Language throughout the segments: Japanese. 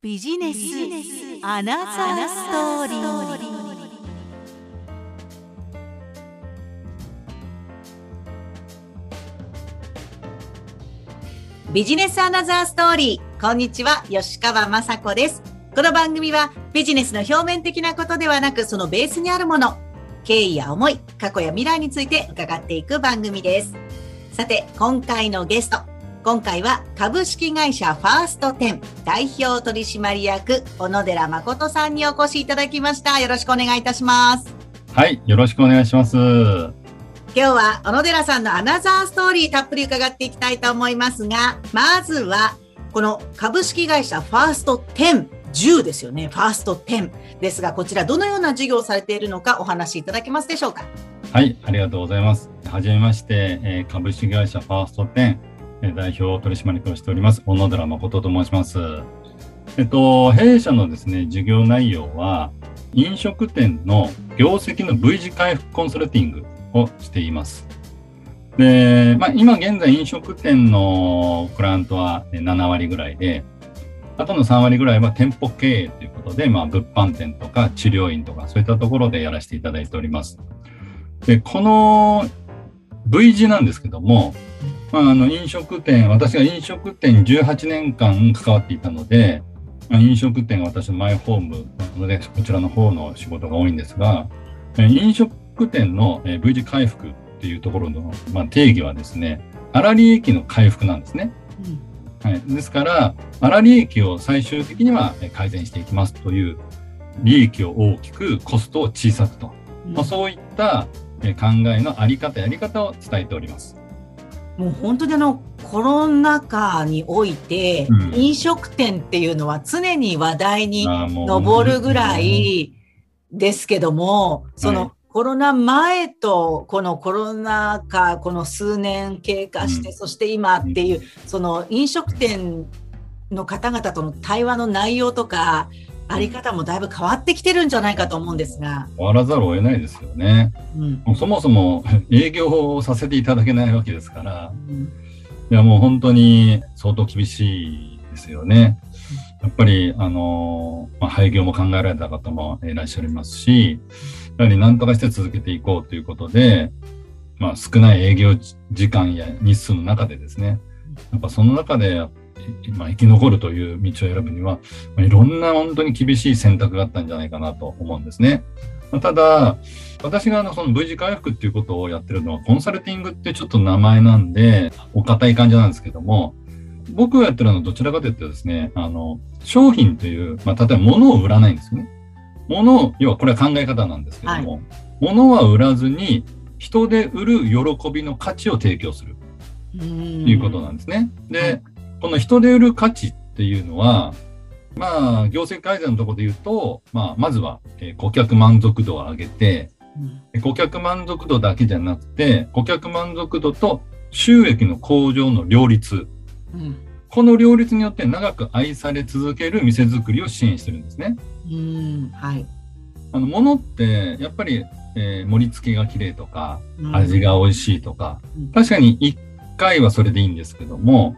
ビジネスアナザーストーリー。ビジネスアナザーストーリー。こんにちは吉川雅子です。この番組はビジネスの表面的なことではなくそのベースにあるもの。経緯や思い過去や未来について伺っていく番組です。さて今回のゲスト今回は株式会社ファースト10代表取締役小野寺誠さんにお越しいただきました。よろしくお願いいたします。はい、よろしくお願いします。今日は小野寺さんのアナザーストーリーたっぷり伺っていきたいと思いますが、まずはこの株式会社ファースト10 10ですよね。ファースト10ですが、こちらどのような事業をされているのかお話しいただけますでしょうか？はい、ありがとうございます。はじめまして、えー、株式会社ファースト10代表取締役をしております、小野寺誠と申します。えっと、弊社のですね、事業内容は、飲食店の業績の V 字回復コンサルティングをしています。で、まあ、今現在飲食店のクライアントは7割ぐらいで、あとの3割ぐらいは店舗経営ということで、まあ、物販店とか治療院とかそういったところでやらせていただいております。で、この V 字なんですけども、まあ、あの飲食店、私が飲食店18年間関わっていたので、まあ、飲食店が私のマイホームなので、こちらの方の仕事が多いんですが、飲食店の V 字回復っていうところの、まあ、定義はですね、粗利益の回復なんですね。うん、はい、ですから、粗利益を最終的には改善していきますという、利益を大きく、コストを小さくと、うん、まあ、そういった考えのあり方、やり方を伝えております。もう本当にあのコロナ禍において、うん、飲食店っていうのは常に話題に上るぐらいですけども、そのコロナ前とこのコロナ禍、この数年経過して、うん、そして今っていう、その飲食店の方々との対話の内容とか、あり方もだいぶ変わってきてるんじゃないかと思うんですが。変わらざるを得ないですよね。うん、そもそも 営業をさせていただけないわけですから、うん、いやもう本当に相当厳しいですよね。やっぱり、あの、まあ、廃業も考えられた方もいらっしゃいますし、やはり何とかして続けていこうということで、まあ、少ない営業時間や日数の中でですね、やっぱその中で まあ、生き残るという道を選ぶには、まあ、いろんな本当に厳しい選択があったんじゃないかなと思うんですね。まあ、ただ、私があのその V 字回復っていうことをやってるのは、コンサルティングってちょっと名前なんで、お堅い感じなんですけども、僕がやってるのはどちらかというとですね、あの、商品という、まあ、例えば物を売らないんですよね。物を、要はこれは考え方なんですけども、はい、物は売らずに、人で売る喜びの価値を提供する。ということなんですね。で、この人で売る価値っていうのは、まあ、業績改善のところで言うと、まあ、まずは、え顧客満足度を上げて、うん、顧客満足度だけじゃなくて、顧客満足度と収益の向上の両立。うん、この両立によって長く愛され続ける店づくりを支援してるんですね。うん、はい。あの、物って、やっぱり、えー、盛り付けが綺麗とか、味が美味しいとか、確かに一回はそれでいいんですけども、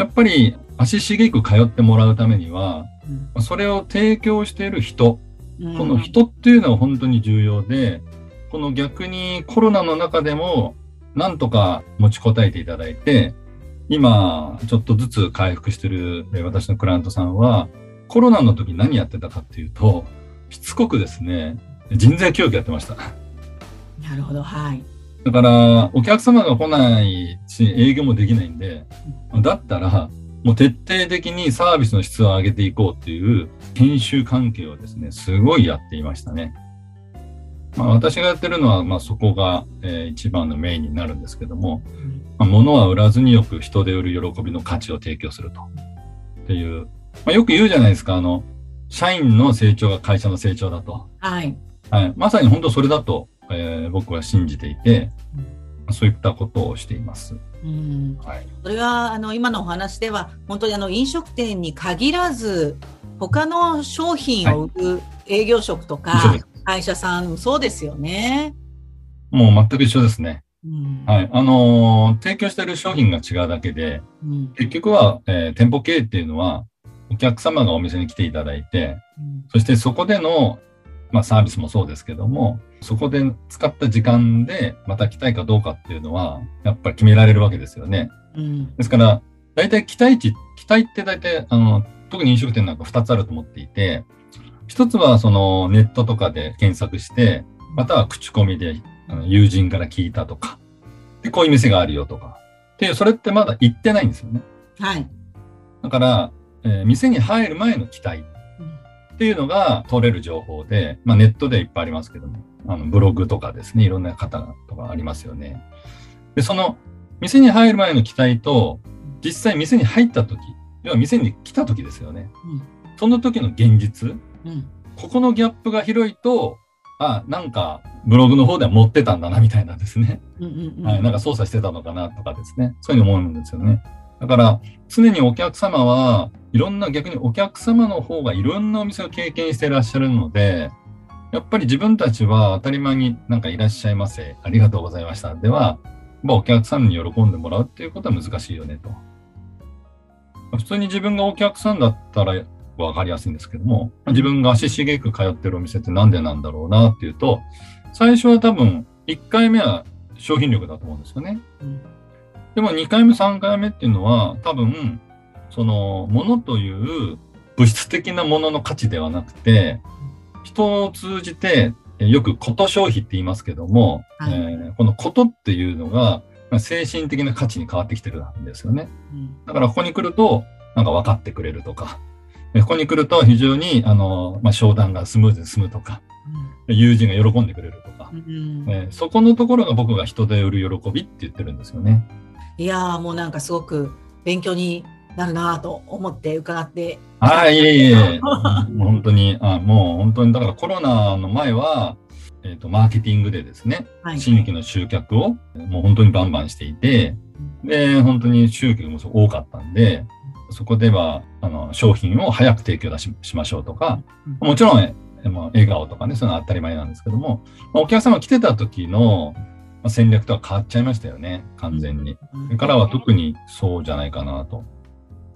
やっぱり足しげく通ってもらうためには、うん、それを提供している人、うん、この人っていうのは本当に重要で、この逆にコロナの中でもなんとか持ちこたえていただいて、今ちょっとずつ回復してる私のクライアントさんは、コロナの時何やってたかっていうと、しつこくですね、人材教育やってました。なるほど、はい。だから、お客様が来ないし、営業もできないんで、だったら、もう徹底的にサービスの質を上げていこうっていう研修関係をですね、すごいやっていましたね。まあ、私がやってるのは、まあ、そこが、えー、一番のメインになるんですけども、まあ、物は売らずによく人で売る喜びの価値を提供すると。っていう、まあ、よく言うじゃないですか、あの、社員の成長が会社の成長だと。はい。はい。まさに本当それだとえー、僕は信じていて、そういったことをしています。うんはい、それはあの今のお話では本当にあの飲食店に限らず他の商品を売る営業職とか、はい、会社さんそうですよね。もう全く一緒ですね。うん、はい。あのー、提供している商品が違うだけで、うん、結局は、えー、店舗経営っていうのは、お客様がお店に来ていただいて、そしてそこでの、まあ、サービスもそうですけども、そこで使った時間でまた来たいかどうかっていうのは、やっぱり決められるわけですよね。うん、ですから、大体期待値、期待って大体、あの、特に飲食店なんか2つあると思っていて、1つはそのネットとかで検索して、または口コミで友人から聞いたとか、で、こういう店があるよとか。っていう、それってまだ行ってないんですよね。はい。だから、えー、店に入る前の期待っていうのが取れる情報で、まあネットでいっぱいありますけども、あのブログとかですね、いろんな方とかありますよね。で、その店に入る前の期待と、実際店に入った時、要は店に来た時ですよね。うん、その時の現実、うん、ここのギャップが広いと、あ、なんかブログの方では持ってたんだなみたいなですね。はい、なんか操作してたのかなとかですね。そういうふうに思うんですよね。だから常にお客様はいろんな逆にお客様の方がいろんなお店を経験していらっしゃるので、やっぱり自分たちは当たり前になんかいらっしゃいませ、ありがとうございました。では、まあ、お客さんに喜んでもらうっていうことは難しいよねと。普通に自分がお客さんだったらわかりやすいんですけども、自分が足しげく通ってるお店ってなんでなんだろうなっていうと、最初は多分1回目は商品力だと思うんですよね。うんでも2回目、3回目っていうのは、多分、その、ものという物質的なものの価値ではなくて、人を通じて、よくこと消費って言いますけども、はい、えー、このことっていうのが、精神的な価値に変わってきてるんですよね。うん、だからここに来ると、なんか分かってくれるとか、ここに来ると非常に、あの、まあ、商談がスムーズに進むとか、うん、友人が喜んでくれるとか、うん、えー、そこのところが僕が人で売る喜びって言ってるんですよね。いやもうなんかすごく勉強になるなと思って伺って。はい、いえいえ。本当に、あもう本当に、だからコロナの前は、えっ、ー、と、マーケティングでですね、はい、新規の集客をもう本当にバンバンしていて、で、本当に集客も多かったんで、そこでは、あの、商品を早く提供ししましょうとか、もちろん、まあ、笑顔とかね、そういうのは当たり前なんですけども、まあ、お客様来てた時の、まあ、戦略とは変わっちゃいましたよね、完全に。それからは特にそうじゃないかなと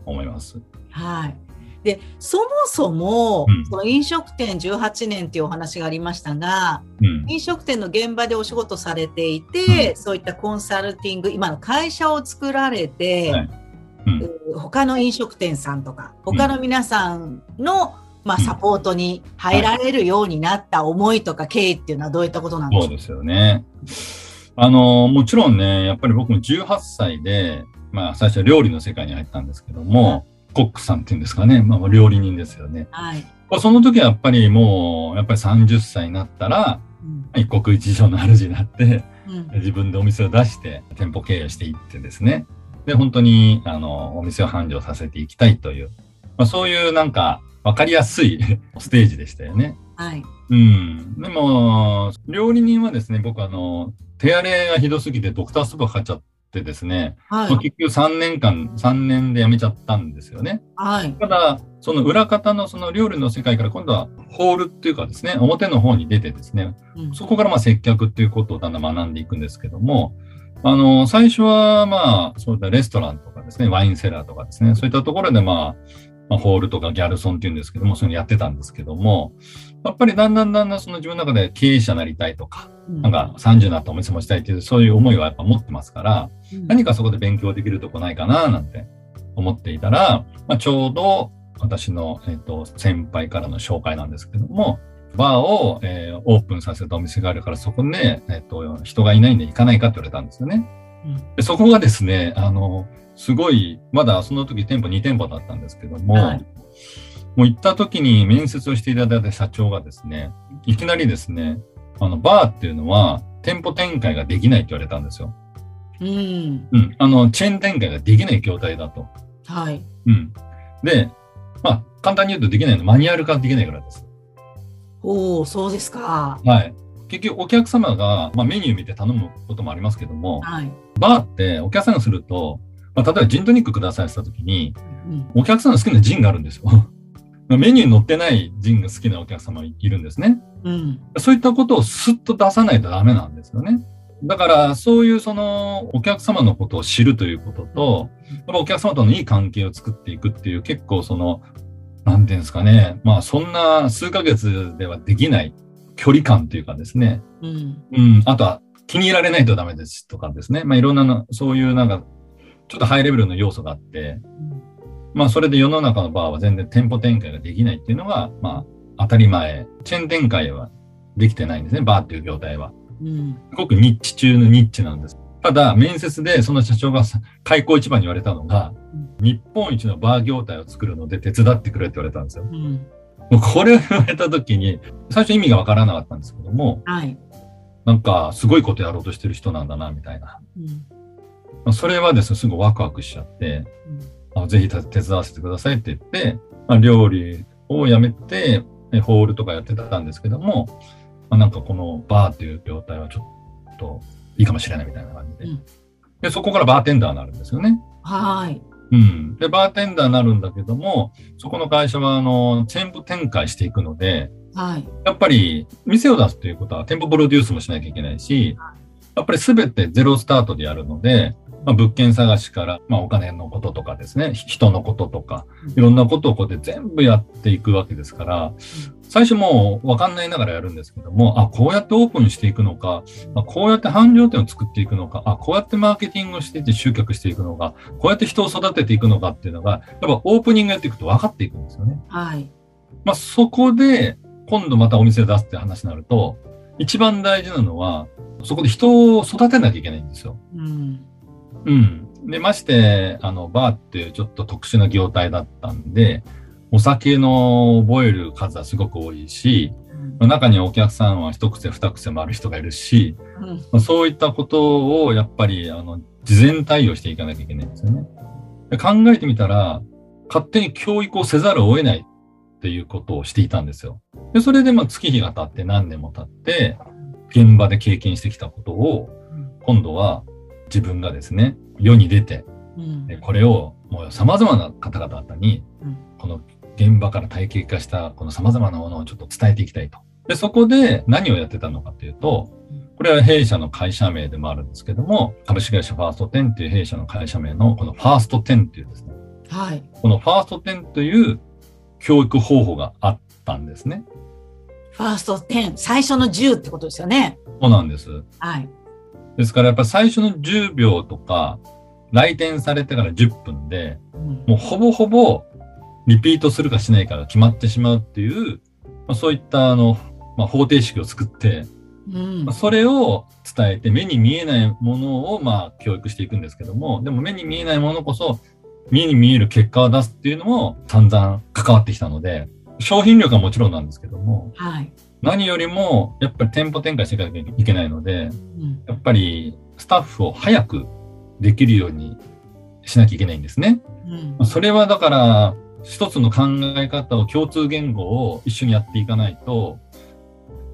思います。はい。で、そもそも、うん、その飲食店18年っていうお話がありましたが、うん、飲食店の現場でお仕事されていて、うん、そういったコンサルティング、今の会社を作られて、はい。他の飲食店さんとか、他の皆さんの、まあ、サポートに入られるようになった思いとか経緯っていうのはどういったことなんでしょう？か、そうですよね。あの、もちろんね、やっぱり僕も18歳で、まあ最初料理の世界に入ったんですけども、コックさんっていうんですかね、まあ料理人ですよね。はい。その時はやっぱりもう、やっぱり30歳になったら、うん、一国一城の主になって、うん、自分でお店を出して店舗経営していってですね。で、本当に、あの、お店を繁盛させていきたいという、まあそういうなんか、わかりやすい ステージでしたよね。はい。うん。でも、料理人はですね、僕あの、手荒れがひどすぎてドクターストップがかかっちゃってですね、はい、結局3年間、3年で辞めちゃったんですよね。はい、ただ、その裏方のその料理の世界から今度はホールっていうかですね、表の方に出てですね、うん、そこからまあ接客っていうことをだんだん学んでいくんですけども、あの、最初はまあ、そういったレストランとかですね、ワインセラーとかですね、そういったところでまあ、まあ、ホールとかギャルソンっていうんですけども、そういうのやってたんですけども、やっぱりだんだんだんだんその自分の中で経営者になりたいとか、うん、なんか30になったお店持ちたいっていう、そういう思いはやっぱ持ってますから、うん、何かそこで勉強できるとこないかななんて思っていたら、まあ、ちょうど私の、えーと、先輩からの紹介なんですけども、バーを、えー、オープンさせたお店があるから、そこで、えーと、人がいないんで行かないかって言われたんですよね。うん、でそこがですね、あの、すごい、まだその時店舗2店舗だったんですけども、はい、もう行った時に面接をしていただいた社長がですね、いきなりですね、あの、バーっていうのは店舗展開ができないって言われたんですよ。うん。うん。あの、チェーン展開ができない業態だと。はい。うん。で、まあ、簡単に言うとできないのマニュアル化できないからです。おお、そうですか。はい。結局お客様が、まあ、メニュー見て頼むこともありますけども、はい、バーってお客さんがすると、まあ、例えばジントニックくださいしたときに、うん、お客さんの好きなジンがあるんですよ。メニューに載ってないジンが好きなお客様いるんですね。うん、そういったことをスッと出さないとダメなんですよね。だから、そういうその、お客様のことを知るということと、お客様とのいい関係を作っていくっていう、結構その、なんていうんですかね、まあそんな数ヶ月ではできない距離感というかですね、うん、うん、あとは気に入られないとダメですとかですね、まあいろんなの、そういうなんか、ちょっとハイレベルの要素があって、まあそれで世の中のバーは全然店舗展開ができないっていうのが、まあ当たり前。チェーン展開はできてないんですね、バーっていう業態は。うん、すごくニッチ中のニッチなんです。ただ、面接でその社長が 開口一番に言われたのが、うん、日本一のバー業態を作るので手伝ってくれって言われたんですよ。うん、もうこれを言われた時に、最初意味がわからなかったんですけども、はい、なんかすごいことやろうとしてる人なんだな、みたいな。うんまあ、それはですね、すぐワクワクしちゃって、うん、あぜひ手伝わせてくださいって言って、まあ、料理をやめて、ホールとかやってたんですけども、まあ、なんかこのバーっていう業態はちょっといいかもしれないみたいな感じで。うん、で、そこからバーテンダーになるんですよね。はい。うん。で、バーテンダーになるんだけども、そこの会社は、あの、全部展開していくので、はい。やっぱり、店を出すということは、店舗プロデュースもしなきゃいけないし、やっぱり全てゼロスタートでやるので、まあ、物件探しから、まあ、お金のこととかですね、人のこととか、いろんなことをこうやって全部やっていくわけですから、最初もう分かんないながらやるんですけども、あ、こうやってオープンしていくのか、あこうやって繁盛店を作っていくのか、あ、こうやってマーケティングをしていって集客していくのか、こうやって人を育てていくのかっていうのが、やっぱオープニングやっていくと分かっていくんですよね。はい。まあ、そこで、今度またお店を出すって話になると、一番大事なのは、そこで人を育てなきゃいけないんですよ。うん。うん。で、まして、あの、バーっていうちょっと特殊な業態だったんで、お酒の覚える数はすごく多いし、うん、中にはお客さんは一癖二癖もある人がいるし、うん、そういったことをやっぱり、あの、事前対応していかなきゃいけないんですよね。で考えてみたら、勝手に教育をせざるを得ないっていうことをしていたんですよ。で、それでまあ月日が経って何年も経って、現場で経験してきたことを、今度は自分がですね、世に出て、うん、これをもう様々な方々に、この現場から体系化したこの様々なものをちょっと伝えていきたいと。で、そこで何をやってたのかというと、これは弊社の会社名でもあるんですけども、株式会社ファースト10っていう弊社の会社名のこのファースト10っていうですね、はい。このファースト10という教育方法があったんですね。ファースト10、最初の10ってことですよね。そうなんです。はい。ですからやっぱ最初の10秒とか、来店されてから10分で、うん、もうほぼほぼリピートするかしないかが決まってしまうっていう、まあ、そういったあの、まあ、方程式を作って、うん。まあ、それを伝えて目に見えないものをまあ教育していくんですけども、でも目に見えないものこそ目に見える結果を出すっていうのも散々関わってきたので、商品力はもちろんなんですけども、はい、何よりもやっぱり店舗展開していかなきゃいけないので、うん、やっぱりスタッフを早くできるようにしなきゃいけないんですね。うん、それはだから、一つの考え方を共通言語を一緒にやっていかないと、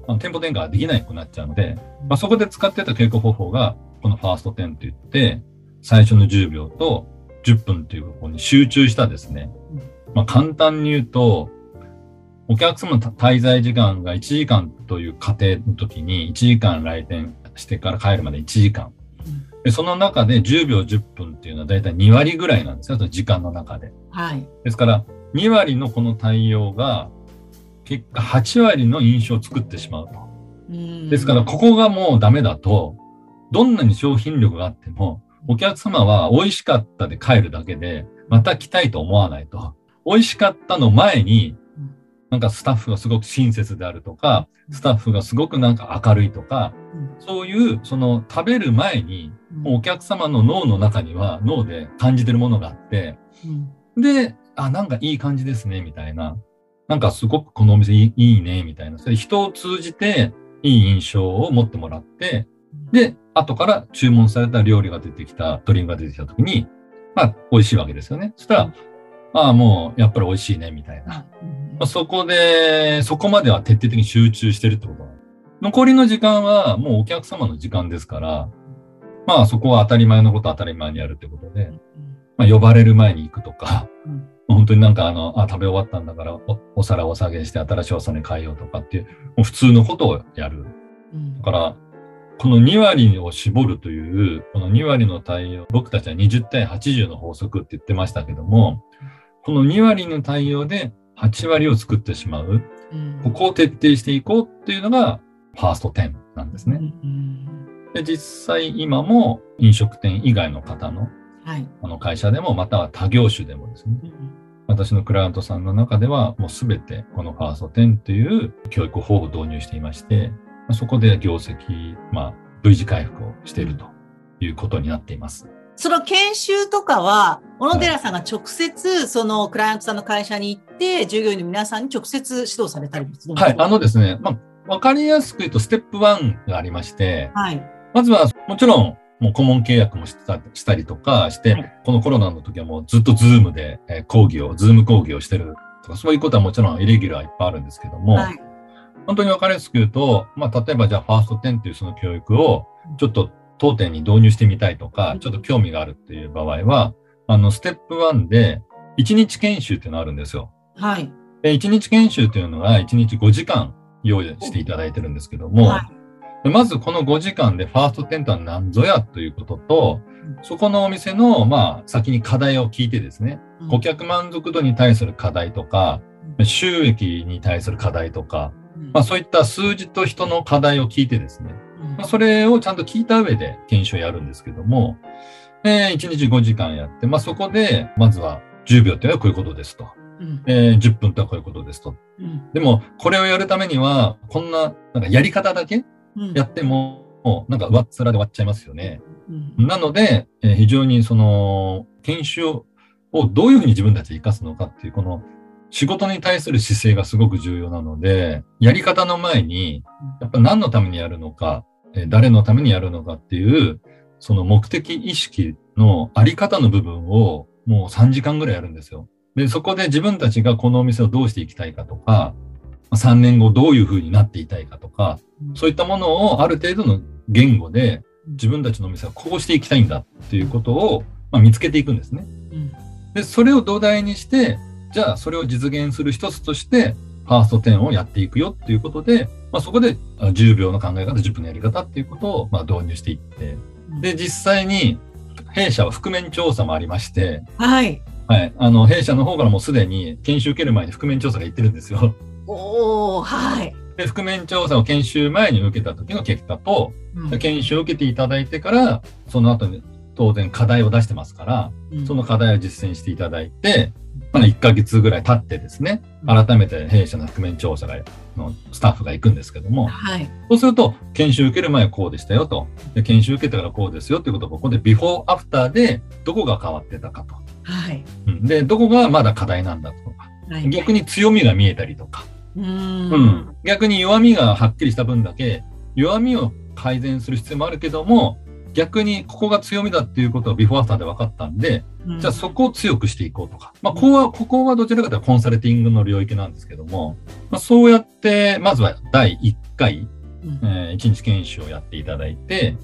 あの店舗展開はできなくなっちゃうので、まあ、そこで使ってた稽古方法が、このファースト10と言って、最初の10秒と10分という方向に集中したですね。まあ、簡単に言うと、お客様の滞在時間が1時間という過程の時に、1時間来店してから帰るまで1時間。でその中で10秒10分っていうのはだいたい2割ぐらいなんですよ、時間の中で。はい。ですから、2割のこの対応が、結果8割の印象を作ってしまうと。ですから、ここがもうダメだと、どんなに商品力があっても、お客様は美味しかったで帰るだけで、また来たいと思わないと。美味しかったの前に、なんかスタッフがすごく親切であるとか、スタッフがすごくなんか明るいとか、そういう、その食べる前に、お客様の脳の中には脳で感じてるものがあって、で、あ、なんかいい感じですね、みたいな。なんかすごくこのお店いいね、みたいな。それ人を通じていい印象を持ってもらって、で、後から注文された料理が出てきた、ドリンクが出てきた時に、まあ、美味しいわけですよね。そしたら、ああ、もう、やっぱり美味しいね、みたいな。まあ、そこで、そこまでは徹底的に集中してるってこと残りの時間はもうお客様の時間ですから、まあそこは当たり前のこと当たり前にやるってことで、まあ呼ばれる前に行くとか、本当になんかあの、あ、食べ終わったんだからお、お皿を下げして新しいお皿に変えようとかっていう、もう普通のことをやる。だから、この2割を絞るという、この2割の対応、僕たちは20対80の法則って言ってましたけども、この2割の対応で8割を作ってしまう。ここを徹底していこうっていうのが、ファースト10なんですね。で実際今も飲食店以外の方の,、はい、あの会社でも、または他業種でもですね、私のクライアントさんの中では、もうすべてこのファースト10という教育法を導入していまして、そこで業績、まあ、V 字回復をしているということになっています。その研修とかは、小野寺さんが直接、そのクライアントさんの会社に行って、従業員の皆さんに直接指導されたりするんですか？はい、あのですね、まあ、わかりやすく言うと、ステップ1がありまして、はい。まずは、もちろん、もう顧問契約もしたしたりとかして、はい、このコロナの時はもうずっとズームで、え講義を、ズーム講義をしてるとか、そういうことはもちろんイレギュラーいっぱいあるんですけども、はい、本当にわかりやすく言うと、まあ、例えばじゃあファースト10っていうその教育を、ちょっと当店に導入してみたいとか、ちょっと興味があるっていう場合は、あの、ステップ1で、1日研修っていうのがあるんですよ。はい。で、1日研修っていうのが1日5時間用意していただいてるんですけども、はい、まずこの5時間でファーストテントは何ぞやということと、そこのお店の、まあ、先に課題を聞いてですね、顧客満足度に対する課題とか、収益に対する課題とか、まあそういった数字と人の課題を聞いてですね、まあ、それをちゃんと聞いた上で研修をやるんですけども、えー、1日5時間やって、まあ、そこで、まずは10秒っていうのはこういうことですと。うん、えー、10分とはこういうことですと。うん、でも、これをやるためには、こんな、なんかやり方だけやっても、うん、なんか上っ面で終わっちゃいますよね。うん、なので、えー、非常にその、研修をどういうふうに自分たちで活かすのかっていう、この仕事に対する姿勢がすごく重要なので、やり方の前に、やっぱ何のためにやるのか、誰のためにやるのかっていう、その目的意識のあり方の部分をもう3時間ぐらいやるんですよ。で、そこで自分たちがこのお店をどうしていきたいかとか、3年後どういうふうになっていたいかとか、そういったものをある程度の言語で自分たちのお店はこうしていきたいんだっていうことを、ま見つけていくんですね。で、それを土台にして、じゃあそれを実現する一つとして、ファースト10をやっていくよっていうことで、まあ、そこで10秒の考え方、10分のやり方っていうことをまあ導入していって、で、実際に弊社は覆面調査もありまして、はい。はい。あの、弊社の方からもうすでに研修受ける前に覆面調査が行ってるんですよ。おおはい。で、覆面調査を研修前に受けた時の結果と、うん、研修を受けていただいてから、その後に当然課題を出してますから、うん、その課題を実践していただいて、まだ1ヶ月ぐらい経ってですね、改めて弊社の覆面調査がのスタッフが行くんですけども、はい、そうすると、研修受ける前はこうでしたよと。で研修受けてからこうですよっていうことを、ここでビフォーアフターでどこが変わってたかと。はい、で、どこがまだ課題なんだとか、はい、逆に強みが見えたりとか、うん。うん、逆に弱みがはっきりした分だけ、弱みを改善する必要もあるけども、逆にここが強みだっていうことはビフォーアフターで分かったんで、うん、じゃあそこを強くしていこうとか。まあ、ここは、ここはどちらかというとコンサルティングの領域なんですけども、まあ、そうやって、まずは第1回、うん、えー、1日研修をやっていただいて、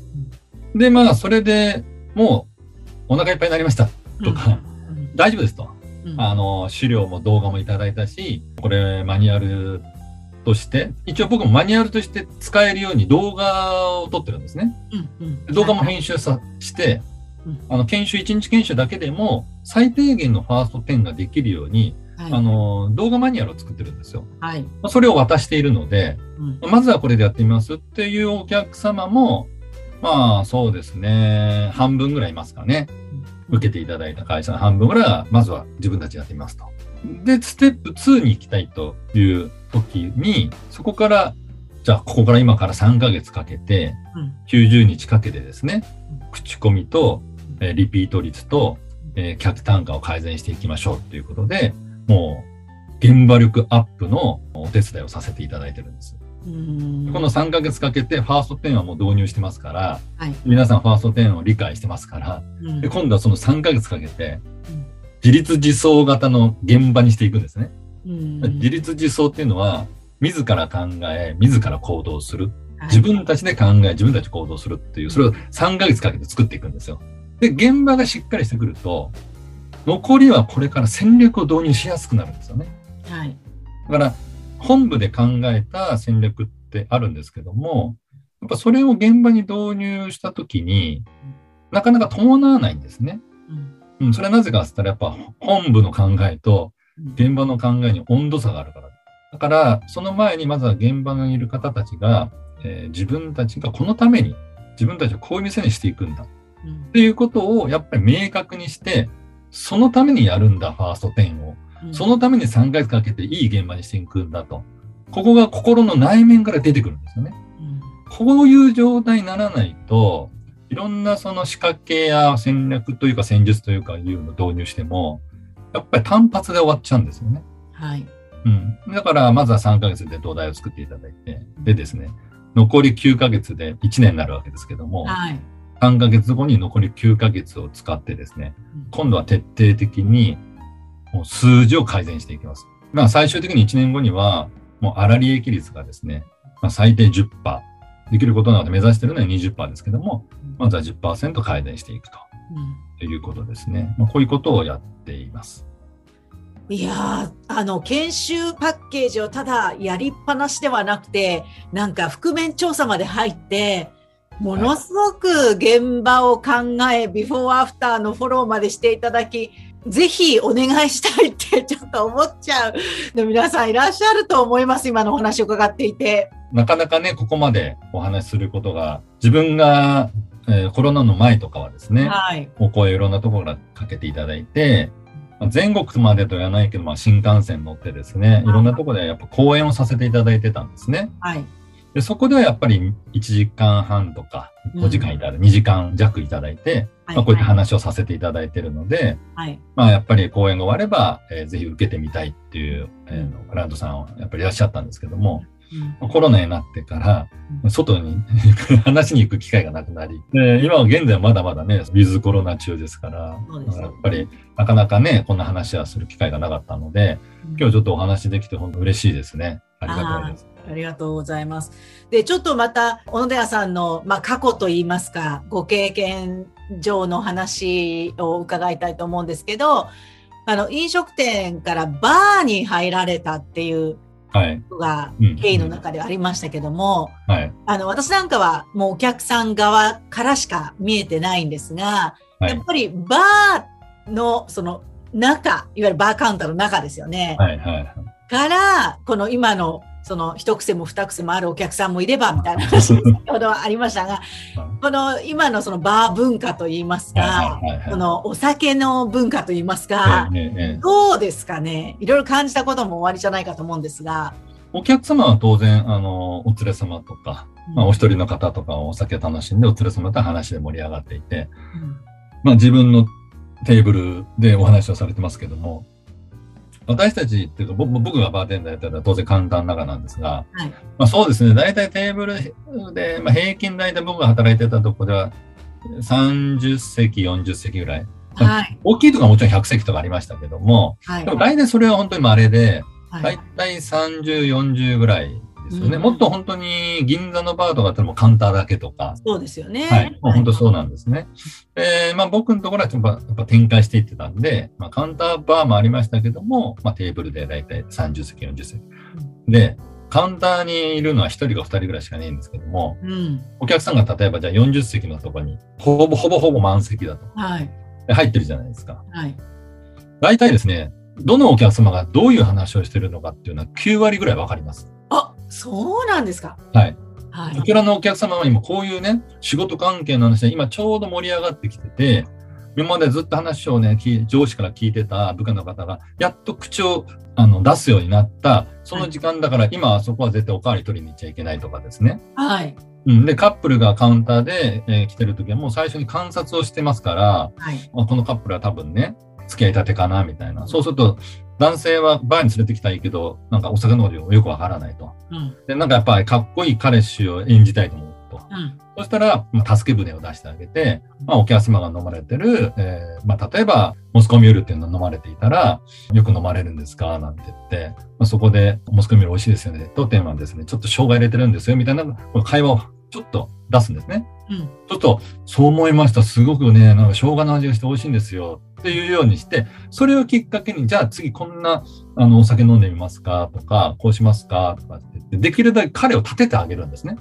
うん、で、まあ、それでもうお腹いっぱいになりました。とか、大丈夫ですと。あの、資料も動画もいただいたし、これマニュアルとして、一応僕もマニュアルとして使えるように動画を撮ってるんですね。うんうん、動画も編集さして、あの研修、1日研修だけでも最低限のファースト10ができるように、はい、あの動画マニュアルを作ってるんですよ。はい、それを渡しているので、うん、まずはこれでやってみますっていうお客様も、まあそうですね、半分ぐらいいますかね。受けていただいた会社の半分ぐらいは、まずは自分たちやってみますと。で、ステップ2に行きたいという時に、そこから、じゃあ、ここから今から3ヶ月かけて、90日かけてですね、口コミと、えリピート率と、え客単価を改善していきましょうということで、もう、現場力アップのお手伝いをさせていただいてるんです。この3ヶ月かけてファースト10はもう導入してますから、はい、皆さんファースト10を理解してますから、うん、で今度はその3ヶ月かけて、自立自走型の現場にしていくんですね。自立自走っていうのは、自ら考え、自ら行動する。自分たちで考え、自分たち行動するっていう、それを3ヶ月かけて作っていくんですよ。で、現場がしっかりしてくると、残りはこれから戦略を導入しやすくなるんですよね。はい。だから、本部で考えた戦略ってあるんですけども、やっぱそれを現場に導入したときになかなか伴わないんですね。うん、それはなぜかって言ったら、やっぱ本部の考えと現場の考えに温度差があるから。だから、その前にまずは現場にいる方たちが、えー、自分たちがこのために、自分たちをこういう店にしていくんだ。うん、っていうことをやっぱり明確にして、そのためにやるんだ、ファースト10を。うん、そのために3ヶ月かけていい現場にしていくんだと。ここが心の内面から出てくるんですよね。うん、こういう状態にならないと、いろんなその仕掛けや戦略というか戦術というかいうのを導入しても、やっぱり単発で終わっちゃうんですよね。はい。うん。だから、まずは3ヶ月で土台を作っていただいて、でですね、残り9ヶ月で1年になるわけですけども、はい。3ヶ月後に残り9ヶ月を使ってですね、今度は徹底的にもう数字を改善していきます。まあ最終的に1年後には、もう粗利益率がですね、まあ、最低10%、できることなので目指しているのは20%ですけども、まずは10%改善していくと、うん、いうことですね。まあ、こういうことをやっています。いやあの、研修パッケージをただやりっぱなしではなくて、なんか覆面調査まで入って、ものすごく現場を考え、ビフォーアフターのフォローまでしていただき、ぜひお願いしたいって ちょっと思っちゃうの皆さんいらっしゃると思います。今のお話を伺っていて。なかなかね、ここまでお話しすることが、自分が、えー、コロナの前とかはですね、はい、お声いろんなところからかけていただいて、全国までとは言わないけど、まあ、新幹線乗ってですね、い。ろんなところでやっぱ講演をさせていただいてたんですね。はい。でそこではやっぱり1時間半とか5時間いただ、うん、2時間弱いただいて、はい、まあ、こういった話をさせていただいているので、はい、まあ、やっぱり講演が終われば、えー、ぜひ受けてみたいっていう、えー、クライアントさんやっぱりいらっしゃったんですけども、うん、コロナになってから、外に話に行く機会がなくなり、で今は現在はまだまだね、ウィズコロナ中ですから、やっぱりなかなかね、こんな話はする機会がなかったので、今日ちょっとお話できて本当嬉しいですね。ありがたいです。ありがとうございます。で、ちょっとまた、小野寺さんの、まあ、過去といいますか、ご経験上の話を伺いたいと思うんですけど、あの、飲食店からバーに入られたっていうが経緯の中でありましたけども、はい、あの、私なんかはもうお客さん側からしか見えてないんですが、はい、やっぱりバーのその中、いわゆるバーカウンターの中ですよね。はいはい、から、この今のその一癖も二癖もあるお客さんもいればみたいな。話先ほどありましたが、この今のそのバー文化といいますか、このお酒の文化といいますか、どうですかね？いろいろ感じたことも終わりじゃないかと思うんですが。お客様は当然、あの、お連れ様とか、まあ、お一人の方とかお酒楽しんでお連れ様と話で盛り上がっていて、うん、まあ自分のテーブルでお話をされてますけども、私たちっていうか、僕がバーテンダーやったら当然簡単ながなんですが、はい、まあ、そうですね、大体テーブルで、まあ、平均大体僕が働いてたとこでは30席、40席ぐらい。はい、大きいとかもちろん100席とかありましたけども、はい、でも大体それは本当に稀で、大体30、40ぐらいですよね。うん、もっと本当に銀座のバーとかってもカウンターだけとか。そうですよね。はい。もう本当そうなんですね。で、まあ僕のところはやっぱやっぱ展開していってたんで、まあカウンターバーもありましたけども、まあテーブルでだいたい30席、40席。で、カウンターにいるのは1人か2人ぐらいしかないんですけども、うん、お客さんが例えばじゃあ40席のところに、ほぼほぼほぼ満席だと。はい。入ってるじゃないですか。はい。大体ですね、どのお客様がどういう話をしてるのかっていうのは9割ぐらいわかります。あ、そうなんですか。はい。はい、こちらのお客様にもこういうね、仕事関係の話で今ちょうど盛り上がってきてて、今までずっと話をね、上司から聞いてた部下の方が、やっと口をあの出すようになった、その時間だから、今あそこは絶対おかわり取りに行っちゃいけないとかですね。はい。うん、で、カップルがカウンターで、えー、来てる時はもう最初に観察をしてますから、はい、このカップルは多分ね、付き合いたてかな、みたいな。そうすると、男性はバーに連れてきたいけど、なんかお酒の量よくわからないと。うん、で、なんかやっぱりかっこいい彼氏を演じたいと思うと。うん、そしたら、まあ、助け舟を出してあげて、まあ、お客様が飲まれてる、えー、まあ、例えば、モスコミュールっていうのを飲まれていたら、よく飲まれるんですかなんて言って、まあ、そこで、モスコミュール美味しいですよね。当店はですね、ちょっと生姜入れてるんですよ、みたいな、会話をちょっと出すんですね。うん、ちょっと、そう思いました。すごくね、なんか生姜の味がして美味しいんですよ。っていうようにして、それをきっかけに、じゃあ次こんな、あの、お酒飲んでみますか？とか、こうしますか？とかって、できるだけ彼を立ててあげるんですね。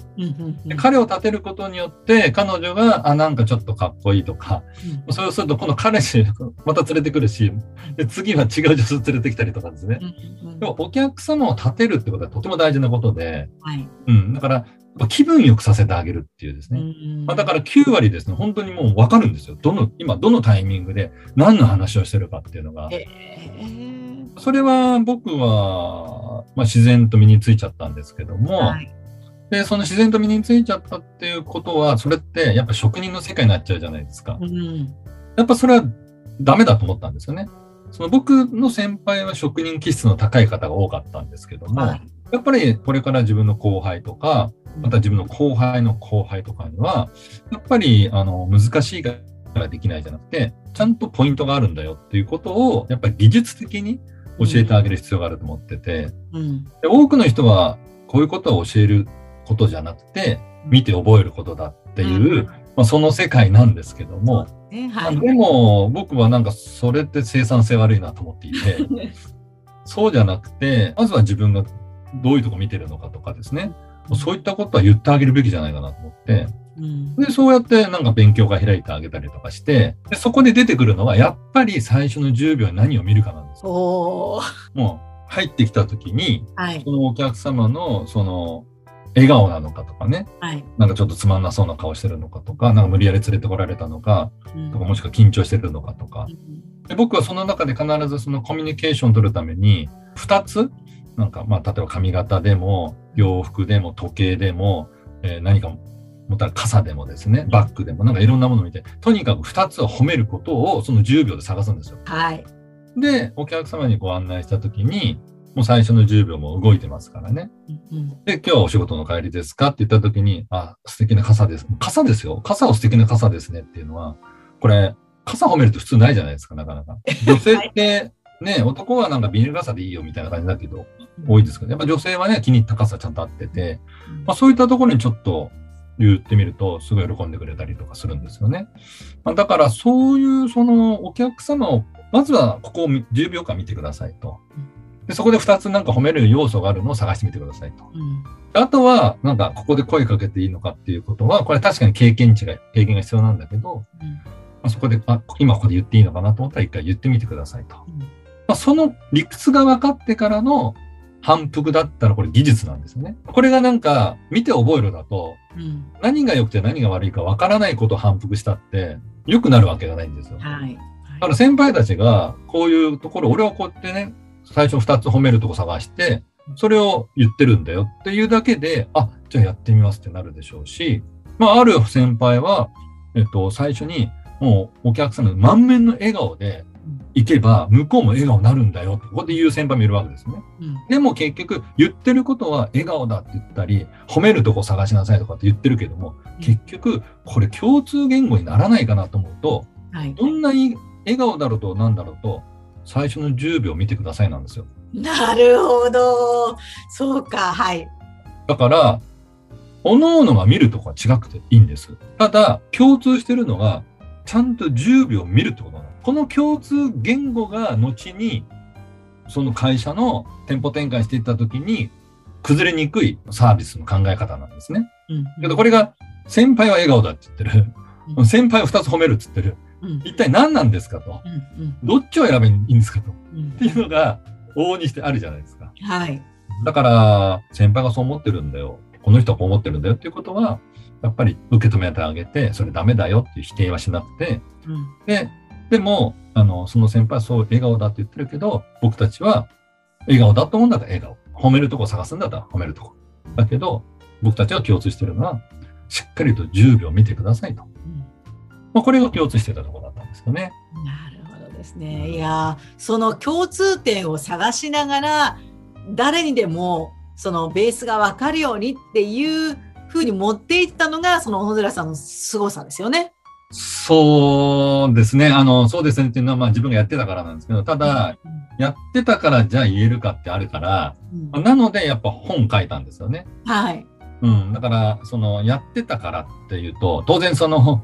で彼を立てることによって、彼女が、あ、なんかちょっとかっこいいとか、うん、そうすると、この彼氏、また連れてくるし、で次は違う女性連れてきたりとかですね。でもお客様を立てるってことはとても大事なことで、はい、うん、だから、気分良くさせてあげるっていうですね。まあ、だから9割ですね、本当にもう分かるんですよ。どの、今、どのタイミングで何の話をしてるかっていうのが。それは僕は、まあ、自然と身についちゃったんですけども、はい、で、その自然と身についちゃったっていうことは、それってやっぱ職人の世界になっちゃうじゃないですか。うん、やっぱそれはダメだと思ったんですよね。その僕の先輩は職人気質の高い方が多かったんですけども、はい、やっぱりこれから自分の後輩とか、また自分の後輩の後輩とかには、やっぱり、あの、難しいからできないじゃなくて、ちゃんとポイントがあるんだよっていうことを、やっぱり技術的に教えてあげる必要があると思ってて、うん、で多くの人は、こういうことを教えることじゃなくて、見て覚えることだっていう、うん、まあ、その世界なんですけども、ね。はい、でも僕はなんかそれって生産性悪いなと思っていて、そうじゃなくて、まずは自分がどういうとこ見てるのかとかですね、そういったことは言ってあげるべきじゃないかなと思って、うん、で、そうやってなんか勉強会開いてあげたりとかして、でそこで出てくるのは、やっぱり最初の10秒に何を見るかなんですよ。もう、入ってきた時に、はい、そのお客様の、その、笑顔なのかとかね、はい、なんかちょっとつまんなそうな顔してるのかとか、なんか無理やり連れてこられたのか、うん、とかもしくは緊張してるのかとか、うん、で。僕はその中で必ずそのコミュニケーションを取るために、2つなんか、まあ、例えば髪型でも、洋服でも、時計でも、えー、何か、もったら傘でもですね、バッグでも、なんかいろんなものを見て、とにかく2つを褒めることをその10秒で探すんですよ。はい。で、お客様にご案内したときに、もう最初の10秒も動いてますからね。うん、で、今日はお仕事の帰りですかって言ったときに、あ、素敵な傘です。傘ですよ。傘を素敵な傘ですねっていうのは、これ、傘褒めると普通ないじゃないですか、なかなか。女性って、ね、男はなんかビニール傘でいいよみたいな感じだけど、多いですけど、やっぱ女性はね、気に入った傘ちゃんと合ってて、まあ、そういったところにちょっと言ってみると、すごい喜んでくれたりとかするんですよね。まあ、だからそういうそのお客様を、まずはここを10秒間見てくださいと。でそこで2つなんか褒める要素があるのを探してみてくださいと。うん、あとは、なんかここで声かけていいのかっていうことは、これ確かに経験値が、経験が必要なんだけど、うん、まあ、そこで、あ、今ここで言っていいのかなと思ったら一回言ってみてくださいと。うんまあ、その理屈が分かってからの反復だったらこれ技術なんですよね。これがなんか見て覚えるだと、何が良くて何が悪いか分からないことを反復したって良くなるわけがないんですよ。はい。だから先輩たちがこういうところ、俺はこうやってね、最初2つ褒めるとこ探して、それを言ってるんだよっていうだけで、あ、じゃあやってみますってなるでしょうし、まあ、ある先輩は、えっと、最初にもうお客さんの満面の笑顔で、行けば、向こうも笑顔になるんだよ。ここで言う先輩もいるわけですね。うん、でも結局、言ってることは笑顔だって言ったり、褒めるとこ探しなさいとかって言ってるけども、結局、これ共通言語にならないかなと思うと、はい、どんなに笑顔だろうとなんだろうと、最初の10秒見てくださいなんですよ。なるほど。そうか、はい。だから、各々が見るとこは違くていいんです。ただ、共通してるのが、ちゃんと10秒見るってことなんです。この共通言語が後にその会社の店舗展開していった時に崩れにくいサービスの考え方なんですね。うん、けどこれが先輩は笑顔だって言ってる。うん、先輩を2つ褒めるって言ってる。うん、一体何なんですかと、うんうん、どっちを選べばいいんですかと、うん、っていうのが往々にしてあるじゃないですか。はい。だから先輩がそう思ってるんだよ。この人はこう思ってるんだよっていうことは、やっぱり受け止めてあげて、それダメだよっていう否定はしなくて、で、でも、あの、その先輩はそう笑顔だって言ってるけど、僕たちは笑顔だと思うんだったら笑顔。褒めるとこ探すんだったら褒めるとこ。だけど、僕たちは共通してるのは、しっかりと10秒見てくださいと。うん、まあ、これが共通してたところだったんですよね。なるほどですね。いや、その共通点を探しながら、誰にでもそのベースがわかるようにっていうふうに持っていったのが、その小野寺さんの凄さですよね。そうですね。あの、そうですねっていうのは、まあ自分がやってたからなんですけど、ただ、やってたからじゃあ言えるかってあるから、うん、なのでやっぱ本書いたんですよね。はい。うん、だから、その、やってたからっていうと、当然その、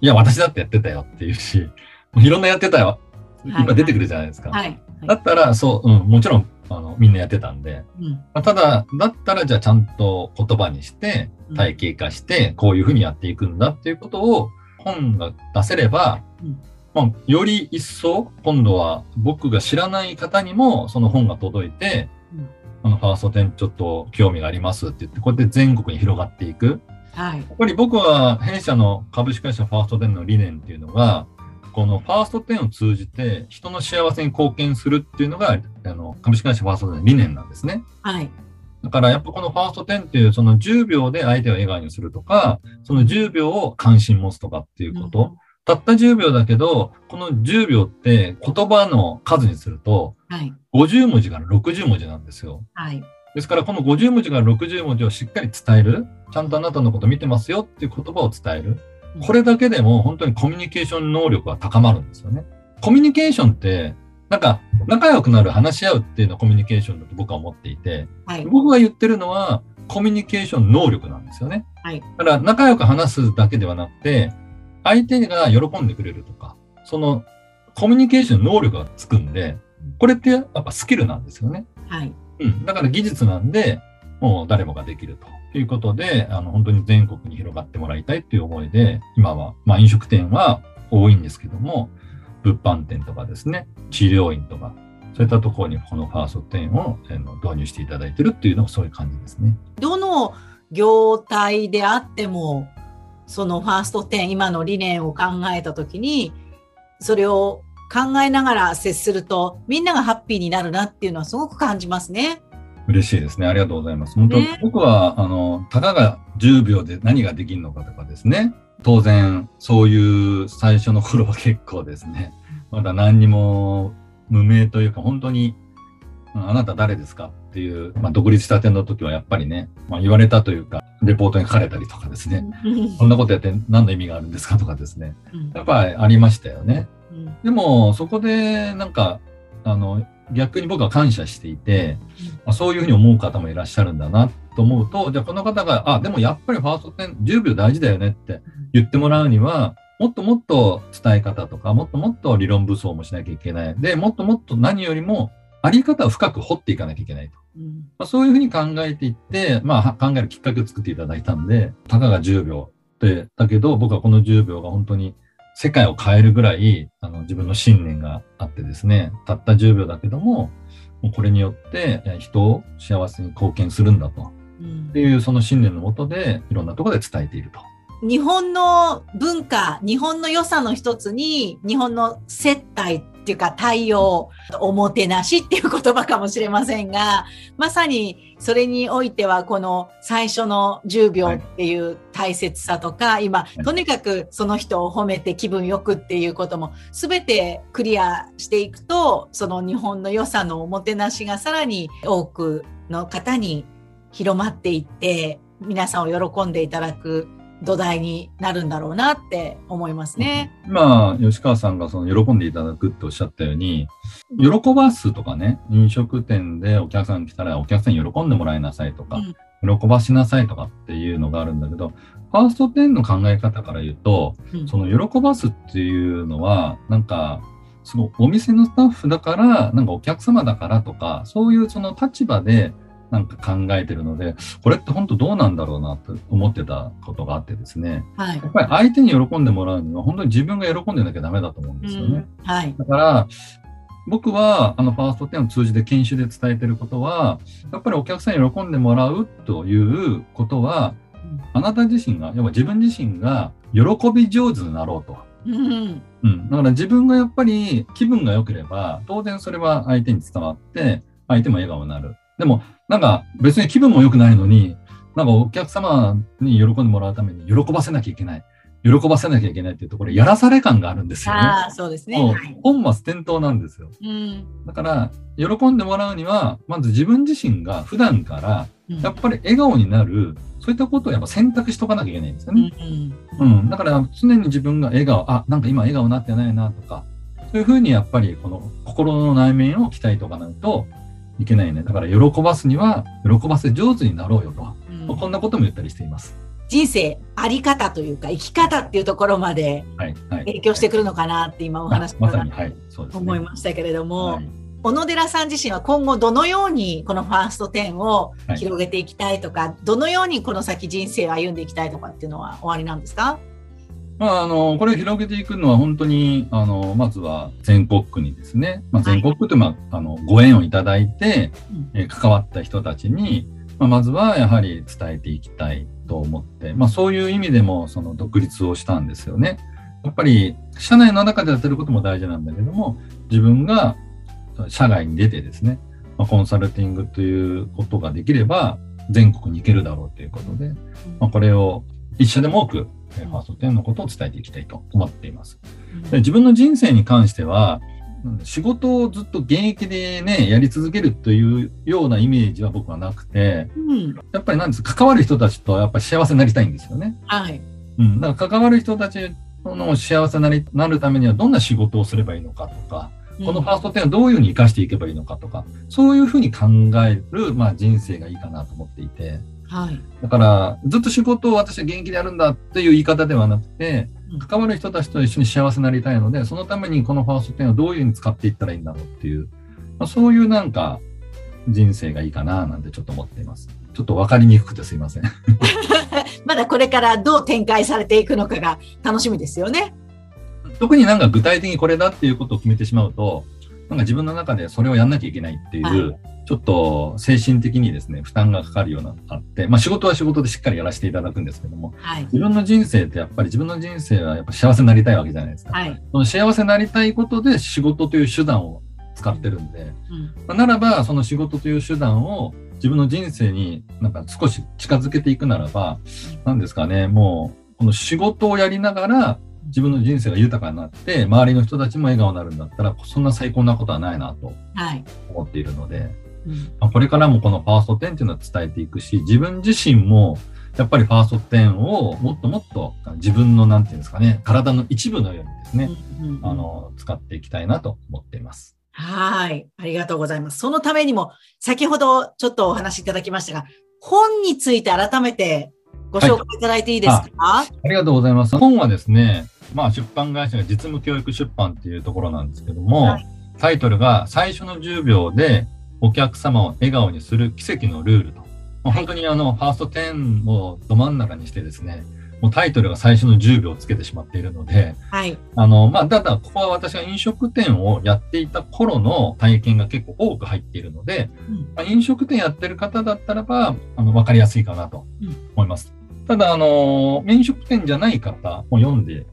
いや、私だってやってたよっていうし、いろんなやってたよ。今出てくるじゃないですか。はい。はい、だったら、そう、うん、もちろん、あの、みんなやってたんで。うん、まあ、ただ、だったら、じゃあちゃんと言葉にして、体系化して、こういうふうにやっていくんだっていうことを、本が出せれば、うん、まあ、より一層、今度は僕が知らない方にも、その本が届いて、あの、ファースト10ちょっと興味がありますって言って、こうやって全国に広がっていく。はい。やっぱり僕は弊社の株式会社ファースト10の理念っていうのが、このファースト10を通じて人の幸せに貢献するっていうのが、あの、株式会社ファースト10の理念なんですね。はい。だからやっぱこのファースト10っていうその10秒で相手を笑顔にするとか、その10秒を関心持つとかっていうこと。うんたった10秒だけど、この10秒って言葉の数にすると、50文字から60文字なんですよ。はい。ですから、この50文字から60文字をしっかり伝える、ちゃんとあなたのこと見てますよっていう言葉を伝える。これだけでも本当にコミュニケーション能力が高まるんですよね。コミュニケーションって、なんか仲良くなる、話し合うっていうのはコミュニケーションだと僕は思っていて、はい、僕が言ってるのはコミュニケーション能力なんですよね。はい、だから仲良く話すだけではなくて、相手が喜んでくれるとか、そのコミュニケーション能力がつくんで、これってやっぱスキルなんですよね。はい。うん。だから技術なんで、もう誰もができるということで、あの、本当に全国に広がってもらいたいっていう思いで、今は、まあ飲食店は多いんですけども、物販店とかですね、治療院とか、そういったところにこのファースト店を導入していただいてるっていうのがそういう感じですね。どの業態であっても、そのファースト店、今の理念を考えたときに、それを考えながら接すると、みんながハッピーになるなっていうのはすごく感じますね。嬉しいですね。ありがとうございます。本当、ね、僕は、あの、たかが10秒で何ができるのかとかですね。当然、そういう最初の頃は結構ですね、まだ何にも無名というか、本当に、あなた誰ですかっていう、まあ、独立したての時はやっぱりね、まあ、言われたというか、レポートに書かれたりとかですね、こん。なことやって何の意味があるんですかとかですね、やっぱりありましたよね。でも、そこで、なんか、あの、逆に僕は感謝していて、まあ、そういうふうに思う方もいらっしゃるんだなと思うと、じゃあこの方が、あ、でもやっぱりファースト10、10秒大事だよねって言ってもらうには、もっともっと伝え方とか、もっともっと理論武装もしなきゃいけない。で、もっともっと何よりも、あり方を深く掘っていかなきゃいけないと。うんまあ、そういうふうに考えていって、まあ、考えるきっかけを作っていただいたんで、たかが10秒で、だけど僕はこの10秒が本当に世界を変えるぐらい、あの、自分の信念があってですね、たった10秒だけども、もうこれによって人を幸せに貢献するんだと。うん、っていうその信念のもとで、いろんなところで伝えていると。日本の文化、日本の良さの一つに、日本の接待っていうか対応、おもてなしっていう言葉かもしれませんが、まさにそれにおいてはこの最初の10秒っていう大切さとか、はい、今、とにかくその人を褒めて気分よくっていうことも全てクリアしていくと、その日本の良さのおもてなしがさらに多くの方に広まっていって、皆さんを喜んでいただく土台になるんだろうなって思いますね。今、吉川さんがその喜んでいただくっておっしゃったように、喜ばすとかね、飲食店でお客さん来たらお客さんに喜んでもらいなさいとか、うん、喜ばしなさいとかっていうのがあるんだけど、ファースト10の考え方から言うと、うん、その喜ばすっていうのは、なんか、そのお店のスタッフだから、なんかお客様だからとか、そういうその立場でなんか考えてるので、これって本当どうなんだろうなと思ってたことがあってですね、はい、やっぱり相手に喜んでもらうには、本当に自分が喜んでなきゃダメだと思うんですよね。うん、はい、だから、僕はあのファースト10を通じて研修で伝えてることは、やっぱりお客さんに喜んでもらうということは、あなた自身が、要は自分自身が喜び上手になろうと。うん、うん、だから自分がやっぱり気分が良ければ、当然それは相手に伝わって、相手も笑顔になる。でも、なんか別に気分も良くないのに、なんかお客様に喜んでもらうために喜ばせなきゃいけない。喜ばせなきゃいけないっていうところ、やらされ感があるんですよね。ああ、そうですね。本末転倒なんですよ。うん、だから、喜んでもらうには、まず自分自身が普段から、やっぱり笑顔になる、そういったことをやっぱ選択しとかなきゃいけないんですよね。うん、うん、だから常に自分が笑顔、あ、なんか今笑顔になってないなとか、そういうふうにやっぱりこの心の内面を鍛えておかないと、いけないね。だから喜ばすには、喜ばせ上手になろうよと。まあ、こんなことも言ったりしています。人生あり方というか生き方っていうところまで影響してくるのかなって今お話しな思いましたけれども、小野寺さん自身は今後どのようにこのファースト10を広げていきたいとか、はい、どのようにこの先人生を歩んでいきたいとかっていうのは終わりなんですか？まあ、あの、これを広げていくのは本当に、あの、まずは全国区にですね、まあ、全国区って、まあ、あの、ご縁をいただいて、え関わった人たちに、まあ、まずはやはり伝えていきたいと思って、まあ、そういう意味でもその独立をしたんですよね。やっぱり社内の中でやってることも大事なんだけども自分が社外に出てですね、まあ、コンサルティングということができれば全国に行けるだろうということで、まあ、これを一社でも多くファースト10のことを伝えていきたいと思っています。で自分の人生に関しては仕事をずっと現役でね、やり続けるというようなイメージは僕はなくて、うん、やっぱりなんです関わる人たちとやっぱり幸せになりたいんですよね。はい。うん。だから関わる人たちの幸せになるためにはどんな仕事をすればいいのかとか、このファースト10をどういうふうに活かしていけばいいのかとか、そういうふうに考える、まあ、人生がいいかなと思っていて、はい、だからずっと仕事を私は現役でやるんだっていう言い方ではなくて、関わる人たちと一緒に幸せになりたいので、そのためにこのファースト10をどういうふうに使っていったらいいんだろうっていう、まあ、そういうなんか人生がいいかななんてちょっと思っています。ちょっと分かりにくくてすいません。まだこれからどう展開されていくのかが楽しみですよね。特になんか具体的にこれだっていうことを決めてしまうと、なんか自分の中でそれをやんなきゃいけないっていう、はい、ちょっと精神的にですね、負担がかかるようなあって、まあ仕事は仕事でしっかりやらせていただくんですけども、はい、自分の人生ってやっぱり自分の人生はやっぱ幸せになりたいわけじゃないですか。はい、その幸せになりたいことで仕事という手段を使ってるんで、うん、ならばその仕事という手段を自分の人生になんか少し近づけていくならば、何ですかね、もうこの仕事をやりながら自分の人生が豊かになって、周りの人たちも笑顔になるんだったら、そんな最高なことはないなと思っているので、はいうん、これからもこのファースト10っていうのは伝えていくし、自分自身もやっぱりファースト10をもっともっと自分のなんていうんですかね、体の一部のようにですね、うんうん、あの、使っていきたいなと思っています。はい。ありがとうございます。そのためにも、先ほどちょっとお話しいただきましたが、本について改めてご紹介いただいていいですか、はい、あありがとうございます。本はですね、まあ、出版会社が実務教育出版っていうところなんですけども、はい、タイトルが最初の10秒でお客様を笑顔にする奇跡のルールと。はい、本当にあの、ファースト10をど真ん中にしてですね、もうタイトルが最初の10秒をつけてしまっているので、はい。あの、まあ、ただ、ここは私が飲食店をやっていた頃の体験が結構多く入っているので、うん、まあ、飲食店やってる方だったらば、あの、わかりやすいかなと思います。うん、ただ、あの、飲食店じゃない方を読んで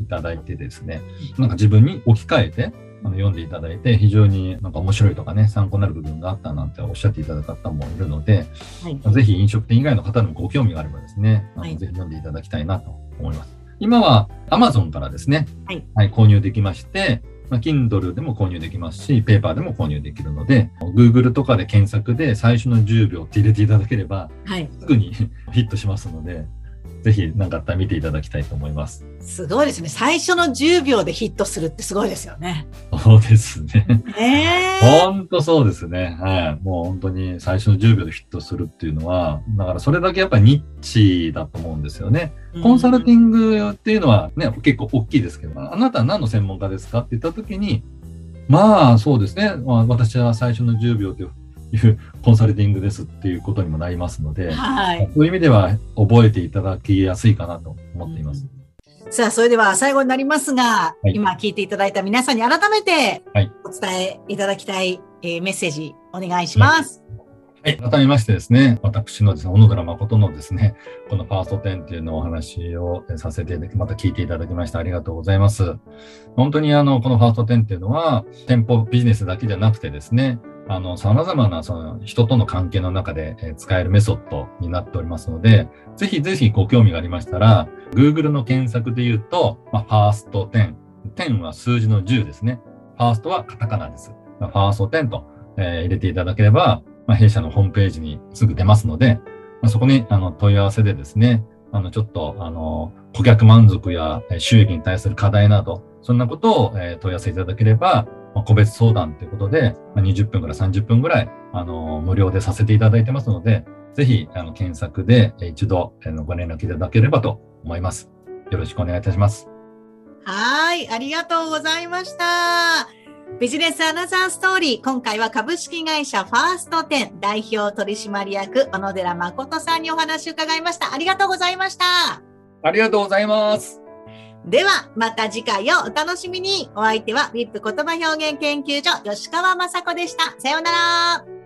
いただいてですね、なんか自分に置き換えて、あの読んでいただいて、非常になんか面白いとかね、参考になる部分があったなんておっしゃっていただく方もいるので、はい、ぜひ飲食店以外の方でもご興味があればですね、あの、はい、ぜひ読んでいただきたいなと思います。今は Amazon からですね、はい、はい、購入できまして、まあ、Kindle でも購入できますし、ペーパーでも購入できるので、Google とかで検索で最初の10秒って入れていただければ、はい、すぐに ヒットしますので、ぜひ何かあったら見ていただきたいと思います。すごいですね。最初の10秒でヒットするってすごいですよね。そうですね。えー、本当そうですね。はい。もう本当に最初の10秒でヒットするっていうのは、だからそれだけやっぱりニッチだと思うんですよね。コンサルティングっていうのはね、結構大きいですけど、あなたは何の専門家ですか？って言った時に、まあそうですね。まあ、私は最初の10秒といういうコンサルティングですっていうことにもなりますので、はい、そういう意味では覚えていただきやすいかなと思っています。うん、さあ、それでは最後になりますが、はい、今聞いていただいた皆さんに改めてお伝えいただきたい、えー、メッセージお願いします。はい、改めましてですね、私のですね、小野寺誠のですね、このファースト10っていうのをお話をさせて、また聞いていただきましてありがとうございます。本当にあの、このファースト10っていうのは、店舗ビジネスだけじゃなくてですね、あの、様々なその人との関係の中で使えるメソッドになっておりますので、ぜひぜひご興味がありましたら、Google の検索で言うと、まあ、ファースト10。10は数字の10ですね。ファーストはカタカナです。ファースト10と、えー、入れていただければ、まあ、弊社のホームページにすぐ出ますので、まあ、そこにあの問い合わせでですね、あの、ちょっと、あの、顧客満足や収益に対する課題など、そんなことを、え問い合わせいただければ、まあ、個別相談ということで、まあ、20分から30分ぐらい、あの、無料でさせていただいてますので、ぜひあの検索で一度あのご連絡いただければと思います。よろしくお願いいたします。はい、ありがとうございました。ビジネスアナザーストーリー。今回は株式会社ファースト10代表取締役小野寺誠さんにお話を伺いました。ありがとうございました。ありがとうございます。では、また次回をお楽しみに。お相手は VIP 言葉表現研究所吉川雅子でした。さようなら。